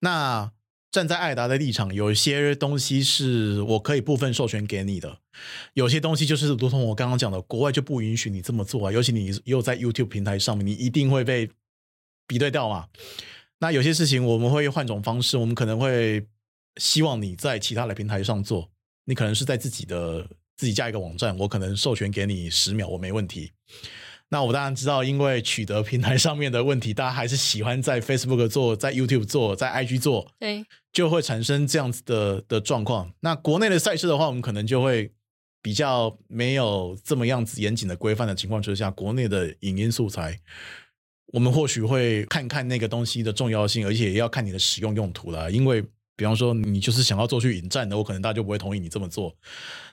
那站在艾达的立场，有一些东西是我可以部分授权给你的，有些东西就是如同我刚刚讲的，国外就不允许你这么做啊。尤其你又在 YouTube 平台上面，你一定会被比对掉嘛。那有些事情我们会换种方式，我们可能会希望你在其他的平台上做，你可能是在自己的自己加一个网站，我可能授权给你十秒，我没问题。那我当然知道，因为取得平台上面的问题，大家还是喜欢在 Facebook 做，在 YouTube 做，在 IG 做，对，就会产生这样子的的状况。那国内的赛事的话，我们可能就会比较没有这么样子严谨的规范的情况之下，国内的影音素材。我们或许会看看那个东西的重要性，而且也要看你的使用用途了。因为，比方说你就是想要做去引战的，我可能大家就不会同意你这么做。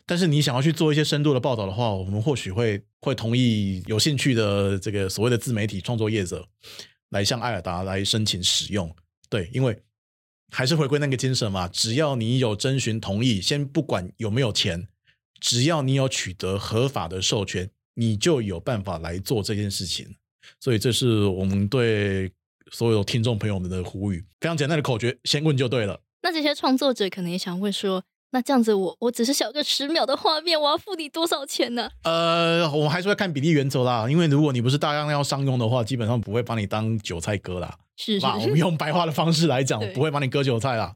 但是你想要去做一些深度的报道的话，我们或许会会同意有兴趣的这个所谓的自媒体创作业者来向艾尔达来申请使用。对，因为还是回归那个精神嘛，只要你有征询同意，先不管有没有钱，只要你有取得合法的授权，你就有办法来做这件事情。所以这是我们对所有听众朋友们的呼吁，非常简单的口诀，先问就对了。那这些创作者可能也想问说，那这样子我我只是小个十秒的画面，我要付你多少钱呢？呃，我们还是会看比例原则啦，因为如果你不是大量要商用的话，基本上不会把你当韭菜割啦。是吧？我们用白话的方式来讲，不会把你割韭菜啦。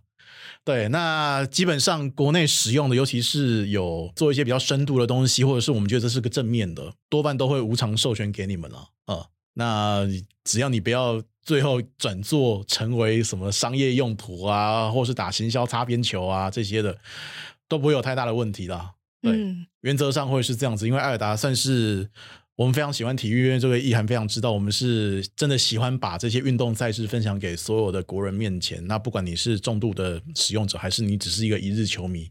对，那基本上国内使用的，尤其是有做一些比较深度的东西，或者是我们觉得这是个正面的，多半都会无偿授权给你们了啊。那只要你不要最后转做成为什么商业用途啊，或是打行销擦边球啊这些的，都不会有太大的问题啦。对，原则上会是这样子，因为艾尔达算是我们非常喜欢体育，因为这个意涵非常知道，我们是真的喜欢把这些运动赛事分享给所有的国人面前。那不管你是重度的使用者，还是你只是一个一日球迷，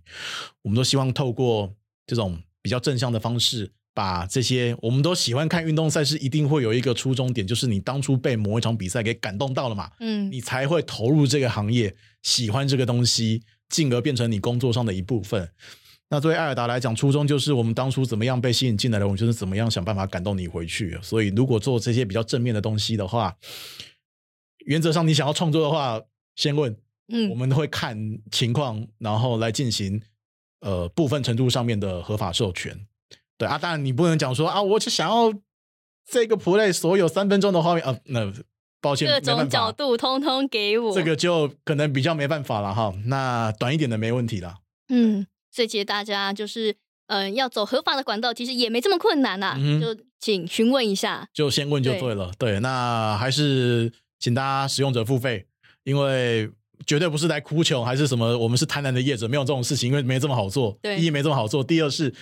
我们都希望透过这种比较正向的方式。把这些，我们都喜欢看运动赛事，一定会有一个初衷点，就是你当初被某一场比赛给感动到了嘛，嗯，你才会投入这个行业，喜欢这个东西，进而变成你工作上的一部分。那作为艾尔达来讲，初衷就是我们当初怎么样被吸引进来的，我们就是怎么样想办法感动你回去。所以，如果做这些比较正面的东西的话，原则上你想要创作的话，先问，嗯，我们会看情况，然后来进行呃部分程度上面的合法授权。对啊，当然你不能讲说啊，我就想要这个 play 所有三分钟的画面啊，那抱歉，各种角度通通给我，这个就可能比较没办法了哈。那短一点的没问题了。嗯，所以其实大家就是嗯，要走合法的管道，其实也没这么困难呐。就请询问一下，就先问就对了。对，那还是请大家使用者付费，因为绝对不是来哭穷，还是什么，我们是贪婪的业者，没有这种事情，因为没这么好做。对，第一没这么好做，第二是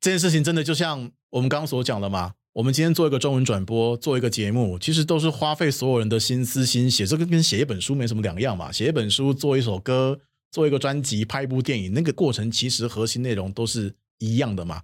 这件事情真的就像我们刚刚所讲的嘛。我们今天做一个中文转播，做一个节目，其实都是花费所有人的心思心血，这个跟写一本书没什么两样嘛。写一本书，做一首歌，做一个专辑，拍一部电影，那个过程其实核心内容都是一样的嘛。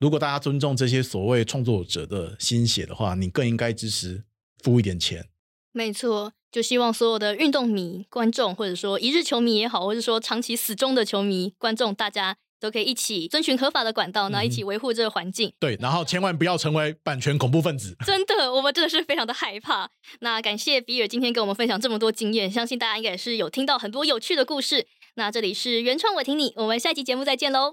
如果大家尊重这些所谓创作者的心血的话，你更应该支持付一点钱。没错，就希望所有的运动迷、观众，或者说一日球迷也好，或者说长期死忠的球迷、观众，大家。都可以一起遵循合法的管道，然后一起维护这个环境。对，然后千万不要成为版权恐怖分子。真的，我们真的是非常的害怕。那感谢比尔今天跟我们分享这么多经验，相信大家应该也是有听到很多有趣的故事。那这里是原创，我听你，我们下期节目再见喽。